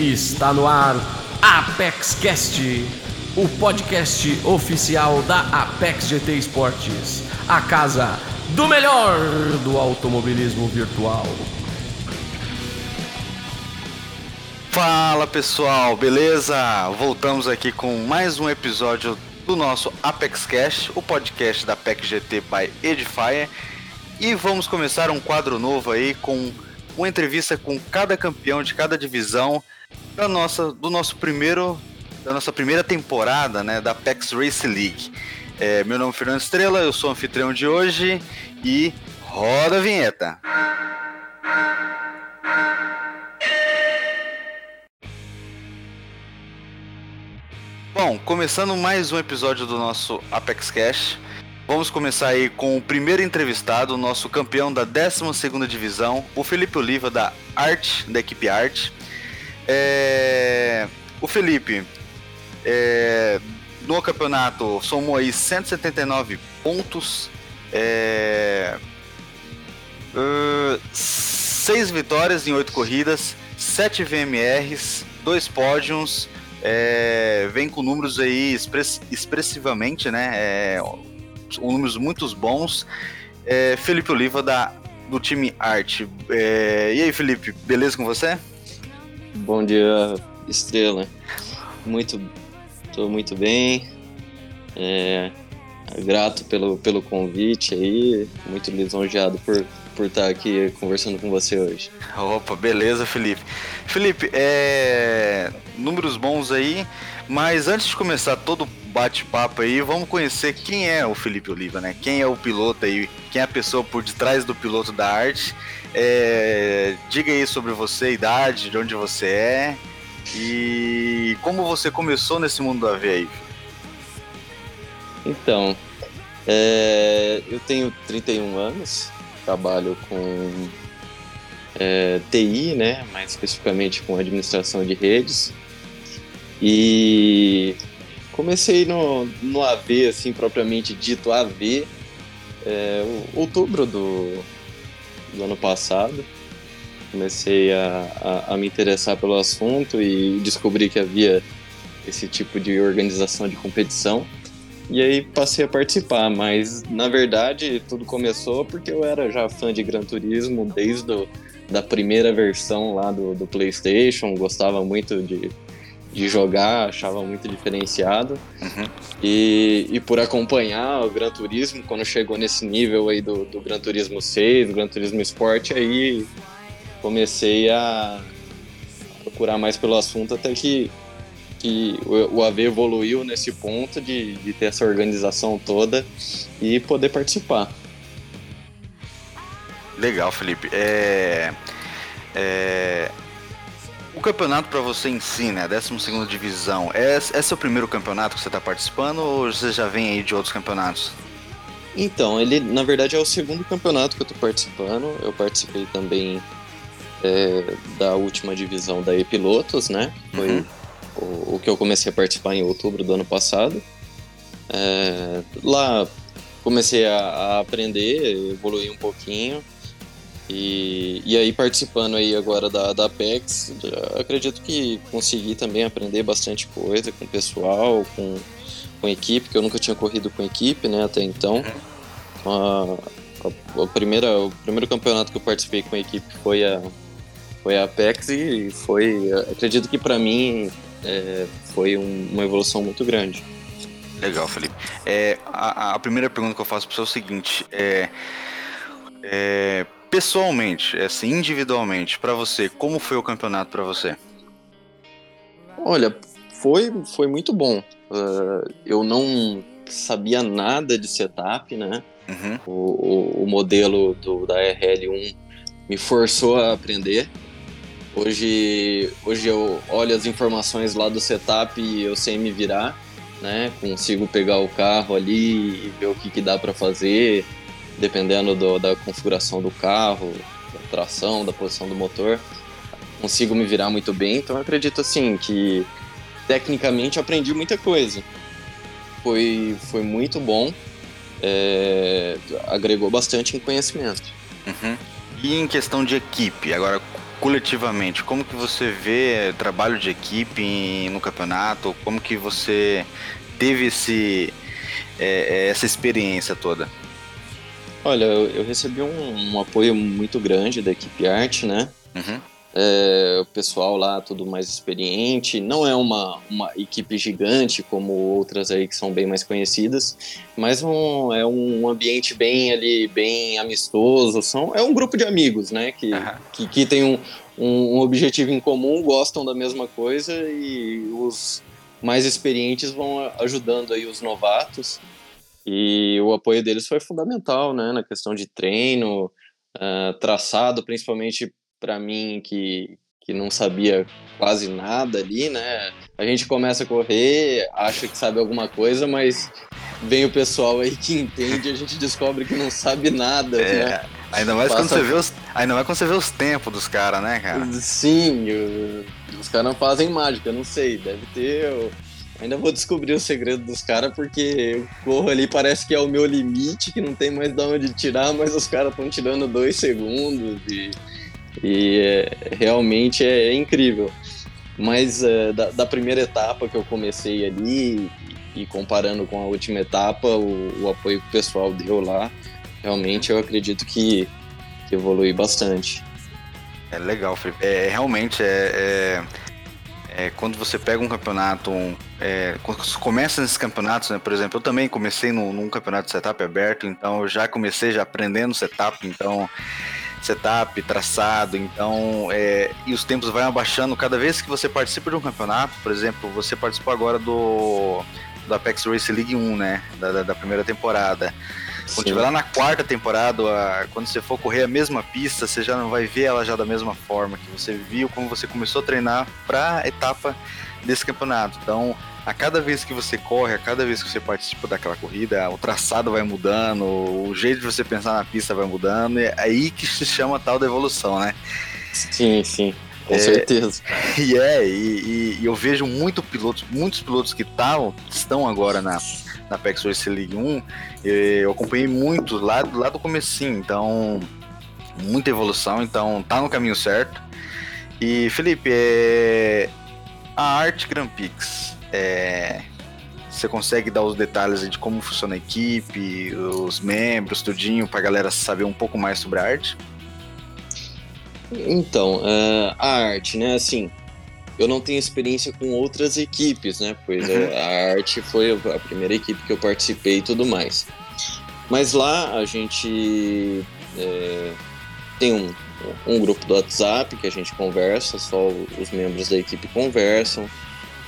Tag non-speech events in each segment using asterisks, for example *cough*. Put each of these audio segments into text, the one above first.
Está no ar Apex Cast, o podcast oficial da Apex GT Esportes, a casa do melhor do automobilismo virtual. Fala pessoal, beleza? Voltamos aqui com mais um episódio do nosso Apex Cash, o podcast da Apex GT by Edifier. E vamos começar um quadro novo aí com uma entrevista com cada campeão de cada divisão da nossa, do nosso primeiro, da nossa primeira temporada, né, da Apex Race League. É, meu nome é Fernando Estrela, eu sou anfitrião de hoje e roda a vinheta. Bom, começando mais um episódio do nosso Apex Cash. Vamos começar aí com o primeiro entrevistado, o nosso campeão da 12ª divisão, o Felipe Oliva da Art, da equipe Art. É... O Felipe, é... no campeonato, somou aí 179 pontos, é... Uh, seis vitórias em oito corridas, sete VMRs, dois pódios, é, vem com números aí express, expressivamente, né? É, números muito bons. É, Felipe Oliva da, do time Arte. É, e aí, Felipe, beleza com você? Bom dia, Estrela. Muito, tô muito bem. É, grato pelo, pelo convite aí, muito lisonjeado por por estar aqui conversando com você hoje. Opa, beleza, Felipe. Felipe, é... números bons aí, mas antes de começar todo bate-papo aí, vamos conhecer quem é o Felipe Oliva, né? Quem é o piloto aí, quem é a pessoa por detrás do piloto da arte. É... Diga aí sobre você, idade, de onde você é e como você começou nesse mundo da V aí. Então, é... eu tenho 31 anos, trabalho com é, TI, né, mais especificamente com administração de redes. E comecei no, no AV, assim, propriamente dito AV, é, outubro do, do ano passado. Comecei a, a, a me interessar pelo assunto e descobri que havia esse tipo de organização de competição. E aí passei a participar, mas na verdade tudo começou porque eu era já fã de Gran Turismo desde do, da primeira versão lá do, do PlayStation, gostava muito de, de jogar, achava muito diferenciado. Uhum. E, e por acompanhar o Gran Turismo, quando chegou nesse nível aí do, do Gran Turismo 6, do Gran Turismo Sport, aí comecei a procurar mais pelo assunto até que que o AV evoluiu nesse ponto de, de ter essa organização toda e poder participar. Legal, Felipe. É, é, o campeonato para você em si, né? 12 divisão, é, é seu primeiro campeonato que você está participando ou você já vem aí de outros campeonatos? Então, ele na verdade é o segundo campeonato que eu estou participando. Eu participei também é, da última divisão da E-Pilotos, né? Foi uhum o, o, que eu comecei a participar em outubro do ano passado. É, lá comecei a, a, aprender, evoluir um pouquinho. E, e aí participando aí agora da, da Apex, acredito que consegui também aprender bastante coisa com o pessoal, com, com equipe, que eu nunca tinha corrido com equipe, né, até então. A, a, a primeira, o primeiro campeonato que eu participei com a equipe foi a, foi a Apex e foi, acredito que para mim é, foi um, uma evolução muito grande. Legal, Felipe. É, a, a, primeira pergunta que eu faço para você é o seguinte: é, é, pessoalmente, assim, individualmente, para você, como foi o campeonato para você? Olha, foi, foi muito bom. Uh, eu não sabia nada de setup, né? Uhum. O, o, o, modelo do, da RL1 me forçou a aprender. Hoje, hoje eu olho as informações lá do setup e eu sei me virar, né? Consigo pegar o carro ali e ver o que, que dá para fazer, dependendo do, da configuração do carro, da tração, da posição do motor. Consigo me virar muito bem, então eu acredito assim que tecnicamente aprendi muita coisa. Foi, foi muito bom, é, agregou bastante em conhecimento. Uhum. E em questão de equipe, agora coletivamente, como que você vê trabalho de equipe no campeonato? Como que você teve esse, é, é, essa experiência toda? Olha, eu, eu recebi um, um, apoio muito grande da equipe arte, né? Uhum. É, o pessoal lá tudo mais experiente, não é uma, uma equipe gigante como outras aí que são bem mais conhecidas, mas um, é um ambiente bem ali, bem amistoso, são, é um grupo de amigos, né, que, uhum. que, que tem um, um, um objetivo em comum, gostam da mesma coisa e os mais experientes vão ajudando aí os novatos e o apoio deles foi fundamental, né, na questão de treino, uh, traçado, principalmente para mim que, que não sabia quase nada ali, né? A gente começa a correr, acha que sabe alguma coisa, mas vem o pessoal aí que entende e a gente descobre que não sabe nada, é, né? Ainda mais, Passa... quando você vê os, ainda mais quando você vê os tempos dos caras, né, cara? Sim, os caras não fazem mágica, não sei, deve ter... Ainda vou descobrir o segredo dos caras, porque eu corro ali, parece que é o meu limite, que não tem mais de onde tirar, mas os caras estão tirando dois segundos e e é, realmente é, é, incrível. Mas é, da, da, primeira etapa que eu comecei ali e, e comparando com a última etapa, o, o, apoio que o pessoal deu lá, realmente eu acredito que, que evolui bastante. É legal, Felipe. É, realmente é, é, é quando você pega um campeonato, um, é, quando você começa nesses campeonatos, né, por exemplo, eu também comecei no, num campeonato de setup aberto, então eu já comecei já aprendendo setup, então setup, traçado, então é, e os tempos vão abaixando cada vez que você participa de um campeonato, por exemplo, você participou agora do, do Apex Race League 1, né, da, da primeira temporada. Quando estiver lá na quarta temporada, a, quando você for correr a mesma pista, você já não vai ver ela já da mesma forma que você viu, como você começou a treinar para a etapa desse campeonato. Então, a cada vez que você corre, a cada vez que você participa daquela corrida, o traçado vai mudando, o jeito de você pensar na pista vai mudando, é aí que se chama tal da evolução, né? Sim, sim. Com é, certeza. *laughs* E é, e, e, eu vejo muito pilotos, muitos pilotos que tavam, estão agora na, na PEX Race League 1, eu acompanhei muito lá, lá do comecinho, então muita evolução, então tá no caminho certo. E Felipe, é, a Arte Grand Prix, é, você consegue dar os detalhes de como funciona a equipe, os membros, tudinho, pra galera saber um pouco mais sobre a arte? Então, uh, a arte, né, assim, eu não tenho experiência com outras equipes, né, pois uhum. a arte foi a primeira equipe que eu participei e tudo mais. Mas lá a gente é, tem um, um grupo do WhatsApp que a gente conversa, só os membros da equipe conversam,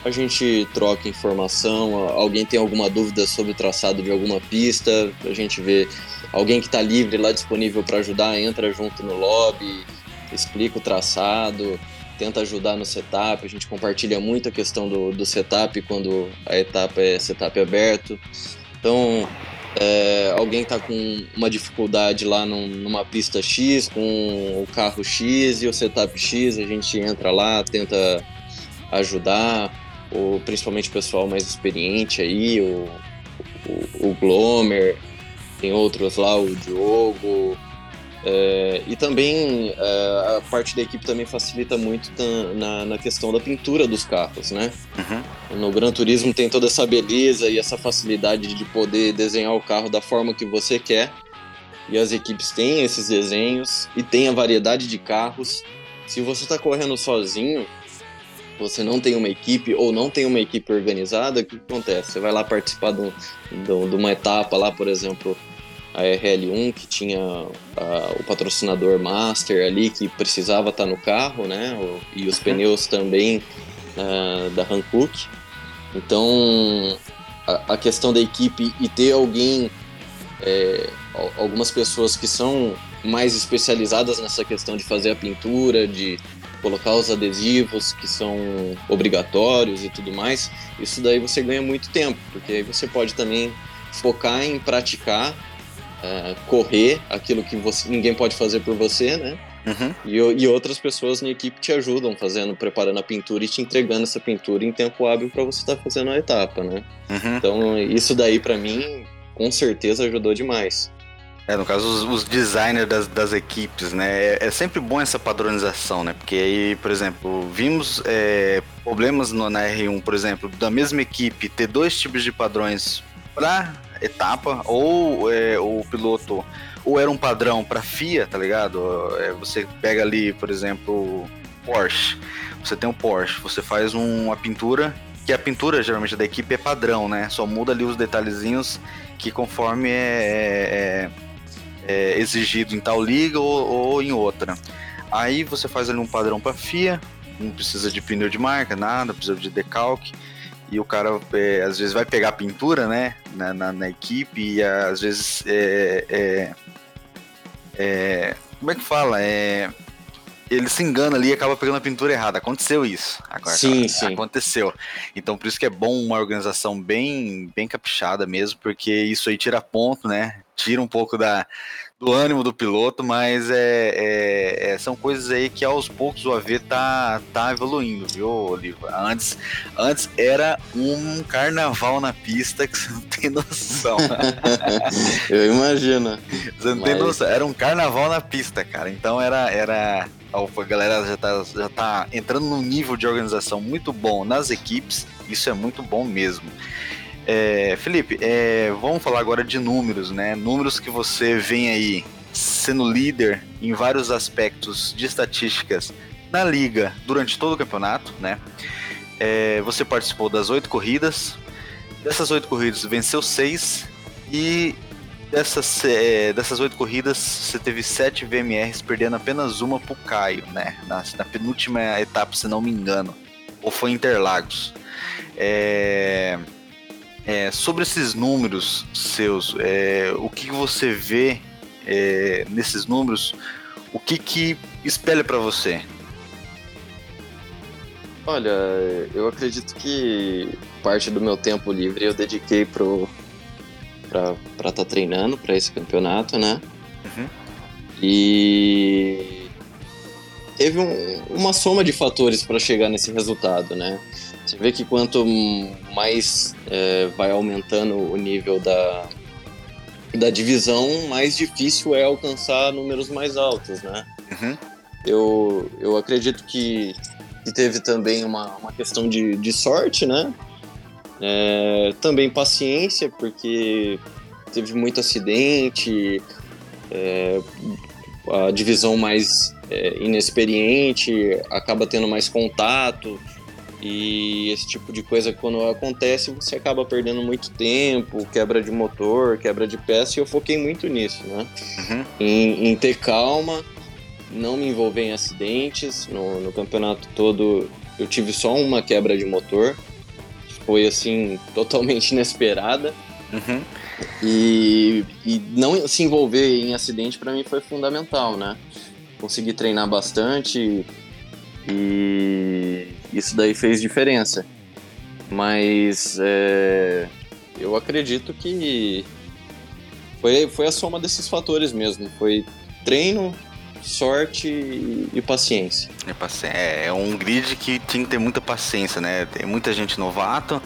a gente troca informação, alguém tem alguma dúvida sobre o traçado de alguma pista, a gente vê alguém que está livre lá disponível para ajudar, entra junto no lobby, explica o traçado, tenta ajudar no setup, a gente compartilha muito a questão do, do setup quando a etapa é setup aberto. Então, é, alguém está com uma dificuldade lá num, numa pista X, com o carro X e o setup X, a gente entra lá, tenta ajudar o, principalmente o pessoal mais experiente aí, o, o, o Glomer, tem outros lá, o Diogo. É, e também é, a parte da equipe também facilita muito na, na questão da pintura dos carros, né? Uhum. No Gran Turismo tem toda essa beleza e essa facilidade de poder desenhar o carro da forma que você quer. E as equipes têm esses desenhos e tem a variedade de carros. Se você está correndo sozinho, você não tem uma equipe ou não tem uma equipe organizada, o que acontece? Você vai lá participar de, um, de uma etapa lá, por exemplo, a RL1, que tinha a, o patrocinador master ali, que precisava estar no carro, né? E os pneus também uh, da Hankook. Então, a, a, questão da equipe e ter alguém, é, algumas pessoas que são mais especializadas nessa questão de fazer a pintura, de colocar os adesivos que são obrigatórios e tudo mais, isso daí você ganha muito tempo, porque aí você pode também focar em praticar, uh, correr aquilo que você, ninguém pode fazer por você, né? Uhum. E, e, outras pessoas na equipe te ajudam fazendo, preparando a pintura e te entregando essa pintura em tempo hábil para você estar tá fazendo a etapa, né? Uhum. Então isso daí para mim com certeza ajudou demais. É, no caso, os, os designers das, das, equipes, né? É, é, sempre bom essa padronização, né? Porque aí, por exemplo, vimos é, problemas no, na R1, por exemplo, da mesma equipe ter dois tipos de padrões para etapa, ou é, o piloto, ou era um padrão para FIA, tá ligado? É, você pega ali, por exemplo, Porsche. Você tem um Porsche, você faz um, uma pintura, que a pintura geralmente da equipe é padrão, né? Só muda ali os detalhezinhos que conforme é, é é, exigido em tal liga ou, ou, em outra. Aí você faz ali um padrão para FIA, não precisa de pneu de marca, nada, precisa de decalque. E o cara é, às vezes vai pegar pintura, né, na, na, na equipe e às vezes é, é, é, como é que fala? É, ele se engana ali e acaba pegando a pintura errada. Aconteceu isso. Agora, sim, sim. Aconteceu. Então por isso que é bom uma organização bem, bem caprichada mesmo, porque isso aí tira ponto, né? tira um pouco da, do ânimo do piloto, mas é, é, é, são coisas aí que aos poucos o AV tá, tá evoluindo, viu, Oliva? Antes, antes era um carnaval na pista que você não tem noção. *laughs* Eu imagino. Você não mas... tem noção, era um carnaval na pista, cara. Então era. era a galera já tá, já tá entrando num nível de organização muito bom nas equipes, isso é muito bom mesmo. É, Felipe, é, vamos falar agora de números, né? Números que você vem aí sendo líder em vários aspectos de estatísticas na liga durante todo o campeonato, né? É, você participou das oito corridas, dessas oito corridas venceu seis e dessas é, dessas oito corridas você teve sete VMRs perdendo apenas uma pro Caio, né? Na, na penúltima etapa, se não me engano, ou foi Interlagos. É, é, sobre esses números seus, é, o que você vê é, nesses números? O que que espelha para você? Olha, eu acredito que parte do meu tempo livre eu dediquei pro para estar tá treinando para esse campeonato, né? Uhum. E teve um, uma soma de fatores para chegar nesse resultado, né? Você vê que quanto mais é, vai aumentando o nível da, da divisão, mais difícil é alcançar números mais altos, né? Uhum. Eu, eu acredito que, que teve também uma, uma questão de, de sorte, né? É, também paciência, porque teve muito acidente, é, a divisão mais é, inexperiente acaba tendo mais contato, e esse tipo de coisa, quando acontece, você acaba perdendo muito tempo, quebra de motor, quebra de peça, e eu foquei muito nisso, né? Uhum. Em, em, ter calma, não me envolver em acidentes. No, no, campeonato todo, eu tive só uma quebra de motor. Foi, assim, *laughs* totalmente inesperada. Uhum. E, e não se envolver em acidente, para mim, foi fundamental, né? Consegui treinar bastante e isso daí fez diferença. Mas é, eu acredito que foi, foi a soma desses fatores mesmo. Foi treino, sorte e, paciência. É, é um grid que tinha que ter muita paciência, né? Tem muita gente novato.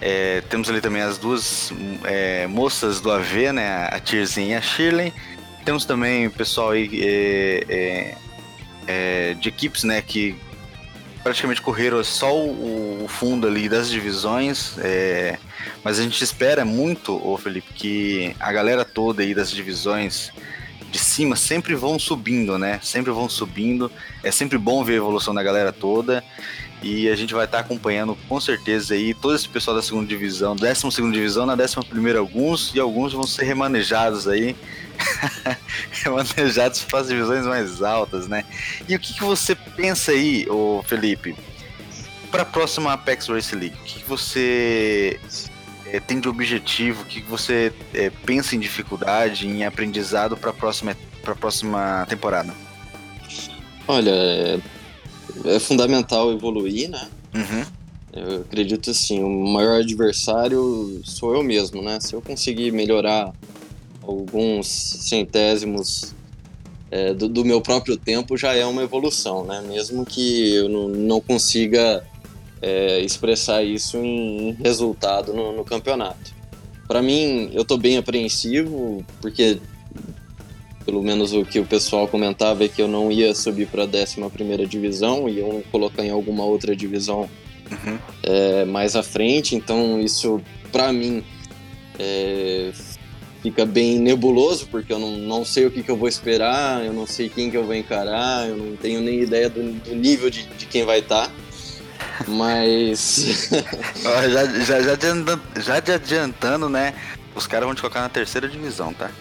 É, temos ali também as duas é, moças do AV, né? A Tirzinha e a Shirley. Temos também o pessoal aí é, de equipes, né? Que praticamente correram só o, o fundo ali das divisões, é, mas a gente espera muito, ô Felipe, que a galera toda aí das divisões de cima sempre vão subindo, né? Sempre vão subindo. É sempre bom ver a evolução da galera toda. E a gente vai estar tá acompanhando com certeza aí todo esse pessoal da segunda divisão, décima segunda divisão, na décima primeira alguns, e alguns vão ser remanejados aí *laughs* manejados para as divisões mais altas, né? E o que, que você pensa aí, ô Felipe, para a próxima Apex Race League? O que, que você é, tem de objetivo? O que, que você é, pensa em dificuldade, em aprendizado para a próxima, próxima temporada? Olha, é, fundamental evoluir, né? Uhum. Eu acredito assim, o maior adversário sou eu mesmo, né? Se eu conseguir melhorar alguns centésimos é, do, do, meu próprio tempo já é uma evolução, né? Mesmo que eu não, não consiga é, expressar isso em, resultado no, no campeonato. Para mim, eu estou bem apreensivo porque pelo menos o que o pessoal comentava é que eu não ia subir para a 11 divisão, iam colocar em alguma outra divisão Uhum. é, mais à frente, então isso para mim é, fica bem nebuloso, porque eu não, não sei o que, que eu vou esperar, eu não sei quem que eu vou encarar, eu não tenho nem ideia do, do nível de, de quem vai estar. Mas. *laughs* Ó, já, já, já, adiantando, já de adiantando, né? Os caras vão te colocar na terceira divisão, tá?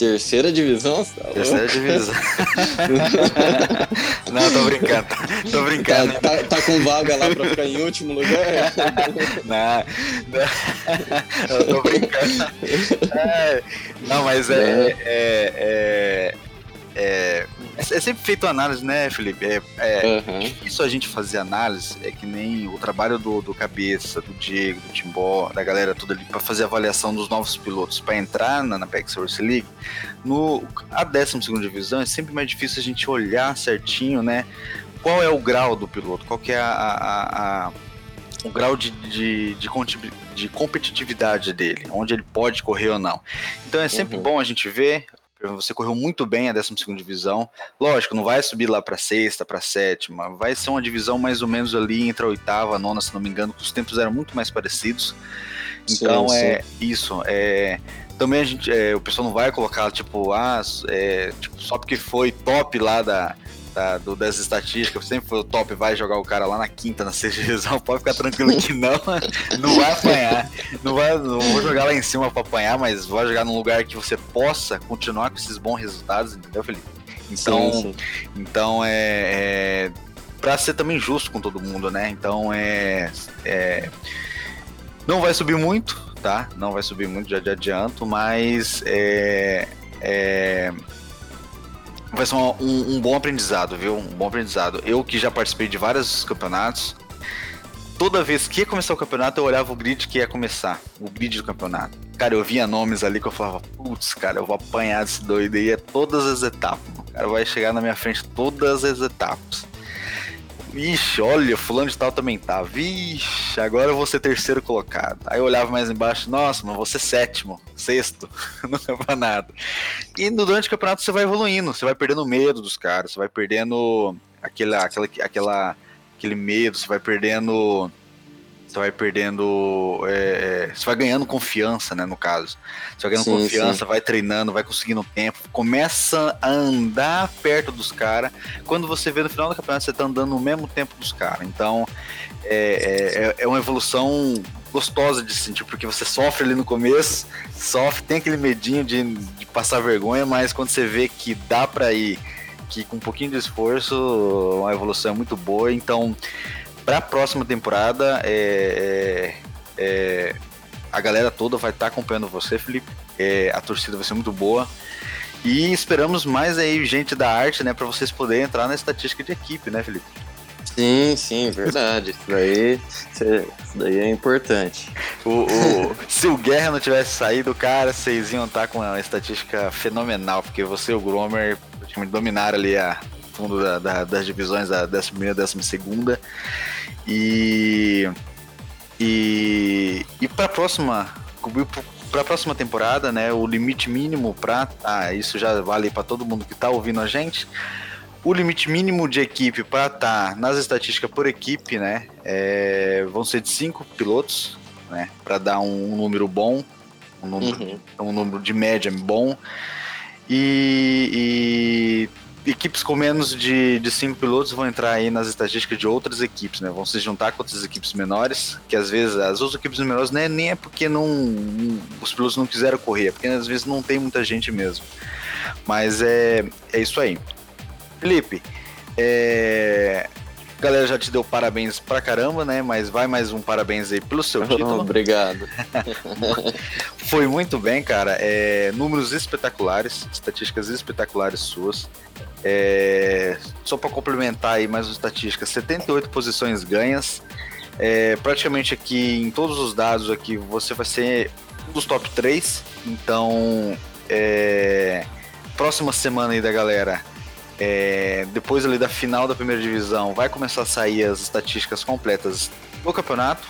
Terceira divisão? Tá terceira divisão. *laughs* não, tô brincando. Tô Tá, brincando. tá, tá com vaga lá pra ficar em último lugar? Não, não, eu tô brincando. É, não, mas é, é, é, é, é sempre feito análise, né, Felipe? É, é Aham. difícil a gente fazer análise, é que nem o trabalho do, do Cabeça, do Diego, do Timbó, da galera toda ali, pra fazer avaliação dos novos pilotos, pra entrar na, na PEX Force League. No, a 12 divisão é sempre mais difícil a gente olhar certinho, né? Qual é o grau do piloto, qual que é a, a- a- o grau de, de, de, de competitividade dele, onde ele pode correr ou não. Então é sempre Uhum. bom a gente ver. Você correu muito bem a 12 divisão. Lógico, não vai subir lá para sexta, para sétima. Vai ser uma divisão mais ou menos ali entre a oitava, a nona, se não me engano, que os tempos eram muito mais parecidos. Então Sim, é isso. É, também a gente, é, o pessoal não vai colocar tipo, ah, é, tipo, só porque foi top lá da, da- do, das estatísticas, sempre foi o top, vai jogar o cara lá na quinta, na sexta divisão. *laughs* Pode ficar tranquilo que não, *laughs* não vai apanhar. Não, vai, não vou jogar lá em cima para apanhar, mas vai jogar num lugar que você possa continuar com esses bons resultados, entendeu, Felipe? Então, Sim, sim. então é, é para ser também justo com todo mundo, né? Então é, é não vai subir muito, tá? Não vai subir muito, já de adianto, mas é, é, vai ser um, um- um bom aprendizado, viu? Um bom aprendizado. Eu que já participei de vários campeonatos, toda vez que ia começar o campeonato, eu olhava o grid que ia começar, o grid do campeonato. Cara, eu via nomes ali que eu falava, putz, cara, eu vou apanhar desse doido aí, é todas as etapas. O cara vai chegar na minha frente todas as etapas. Vixe, olha, fulano de tal também tá. Vixe, agora eu vou ser terceiro colocado. Aí eu olhava mais embaixo, nossa, mas vou ser sétimo, sexto *laughs* no campeonato. E durante o campeonato você vai evoluindo, você vai perdendo medo dos caras, você vai perdendo aquela, aquela, aquela, aquele medo, você vai perdendo. Você vai perdendo. é, é, você vai ganhando confiança, né? No caso. Você vai ganhando Sim, confiança, vai treinando, vai conseguindo tempo, começa a andar perto dos caras. Quando você vê no final do campeonato, você tá andando no mesmo tempo dos caras. Então, é, é, é uma evolução gostosa de sentir, porque você sofre ali no começo, sofre, tem aquele medinho de, de passar vergonha, mas quando você vê que dá pra ir, que com um pouquinho de esforço, a evolução é muito boa. Então, para a próxima temporada, é, é, é, a galera toda vai estar acompanhando você, Felipe. É, a torcida vai ser muito boa. E esperamos mais aí gente da arte, né, para vocês poderem entrar na estatística de equipe, né, Felipe? Sim, sim, verdade. Isso daí, isso daí é importante. O, o- *laughs* se o Guerra não tivesse saído, cara, vocês iam estar com uma estatística fenomenal, porque você e o Gromer praticamente dominaram ali a fundo da- da- das divisões da 11 e 12 e e e para próxima para a próxima temporada, né, o limite mínimo para ah, isso já vale para todo mundo que tá ouvindo a gente. O limite mínimo de equipe para estar nas estatísticas por equipe, né, é, vão ser de cinco pilotos, né, para dar um, número bom, um número, Uhum. um número de média bom. E, e equipes com menos de, de cinco pilotos vão entrar aí nas estatísticas de outras equipes, né? Vão se juntar com outras equipes menores, que às vezes as outras equipes menores né, nem é porque não, os pilotos não quiseram correr, é porque às vezes não tem muita gente mesmo. Mas é, é isso aí. Felipe, é, a galera já te deu parabéns pra caramba, né? Mas vai mais um parabéns aí pelo seu *laughs* título. Obrigado. *laughs* Foi muito bem, cara. É, números espetaculares, estatísticas espetaculares suas. É, só para complementar aí mais uma estatística, 78 posições ganhas. É, praticamente aqui em todos os dados aqui você vai ser um dos top 3. Então, é, próxima semana aí da galera, é, depois ali da final da primeira divisão, vai começar a sair as estatísticas completas do campeonato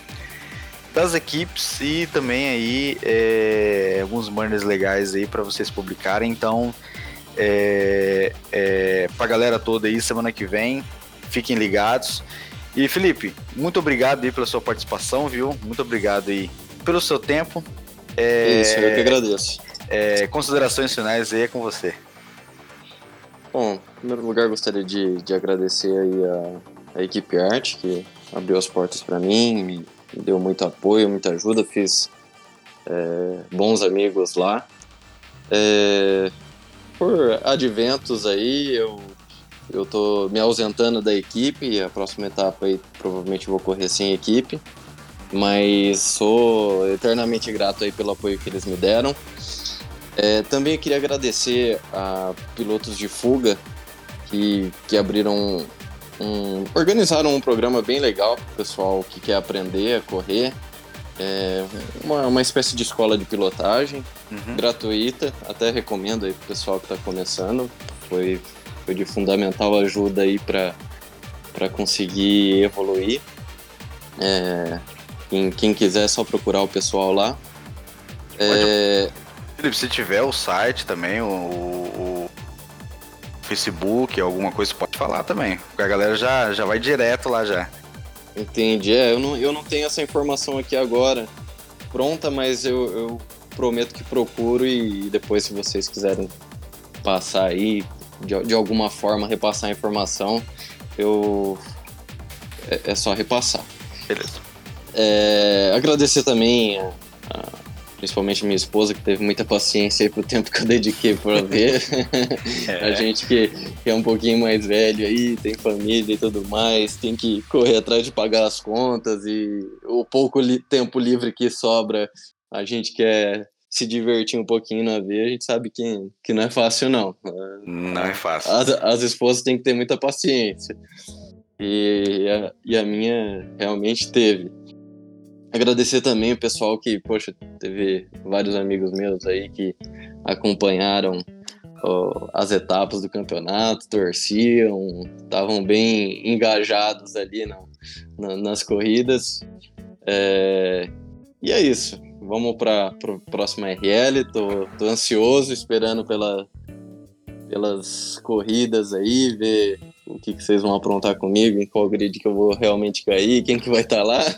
das equipes e também aí é, alguns banners legais aí para vocês publicarem. Então, É, é, pra galera toda aí, semana que vem. Fiquem ligados. E Felipe, muito obrigado aí pela sua participação, viu? Muito obrigado aí pelo seu tempo. É, Isso, eu que agradeço. É, considerações finais aí é com você. Bom, em primeiro lugar gostaria de, de agradecer aí a, a equipe arte que abriu as portas para mim, me, me, deu muito apoio, muita ajuda, fiz é, bons amigos lá. É, por adventos aí, eu, eu tô me ausentando da equipe, a próxima etapa aí provavelmente vou correr sem equipe, mas sou eternamente grato aí pelo apoio que eles me deram. É, também queria agradecer a pilotos de fuga que, que abriram um, organizaram um programa bem legal para o pessoal que quer aprender a correr. É uma, uma espécie de escola de pilotagem uhum. gratuita, até recomendo aí para o pessoal que está começando. Foi, foi de fundamental ajuda aí para conseguir evoluir. É, quem, quem quiser é só procurar o pessoal lá. É, Felipe, se tiver o site também, o, o, Facebook, alguma coisa, pode falar também. Porque a galera já, já vai direto lá já. Entendi. É, eu não, eu não tenho essa informação aqui agora pronta, mas eu, eu prometo que procuro e depois, se vocês quiserem passar aí, de, de alguma forma, repassar a informação, eu. É, é só repassar. Beleza. É, agradecer também a, a principalmente minha esposa, que teve muita paciência aí pro tempo que eu dediquei para ver. *laughs* É. a gente que, que, é um pouquinho mais velho aí, tem família e tudo mais, tem que correr atrás de pagar as contas e o pouco li tempo livre que sobra, a gente quer se divertir um pouquinho na ver, a gente sabe que, que não é fácil, não. Não é fácil. As, as esposas têm que ter muita paciência. E a, e a minha realmente teve. Agradecer também o pessoal que, poxa, teve vários amigos meus aí que acompanharam ó, as etapas do campeonato, torciam, estavam bem engajados ali na, na, nas corridas. É, e é isso. Vamos para a próxima RL. Tô, tô ansioso, esperando pela, pelas corridas aí, ver o que, que vocês vão aprontar comigo, em qual grid que eu vou realmente cair, quem que vai estar tá lá. *laughs*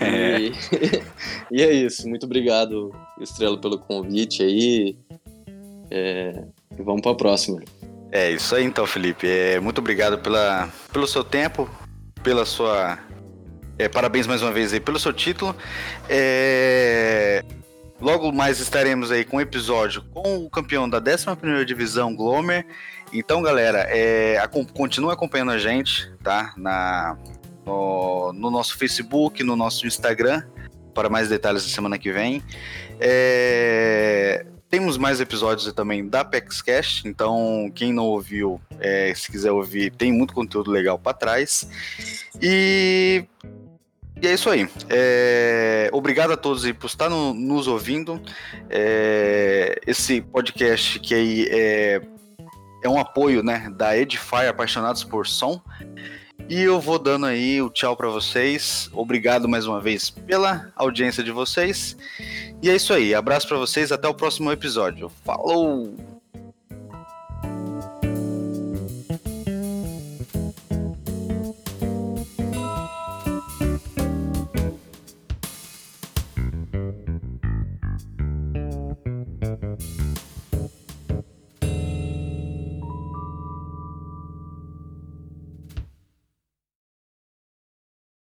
É. E, *laughs* e, é isso. Muito obrigado, Estrela, pelo convite aí. É, e vamos para a próxima. É isso aí então, Felipe. É, muito obrigado pela, pelo seu tempo, pela sua. É, parabéns mais uma vez aí pelo seu título. É, logo mais estaremos aí com um episódio com o campeão da 11 Divisão, Glomer, então, galera, é, continue acompanhando a gente, tá? Na, no, no, nosso Facebook, no nosso Instagram, para mais detalhes da semana que vem. É, temos mais episódios também da PEXCast, então quem não ouviu, é, se quiser ouvir, tem muito conteúdo legal para trás. E, e, é isso aí. É, obrigado a todos por estar no, nos ouvindo. É, esse podcast que aí é é um apoio, né, da Edify Apaixonados por Som. E eu vou dando aí o tchau para vocês. Obrigado mais uma vez pela audiência de vocês. E é isso aí. Abraço para vocês. Até o próximo episódio. Falou!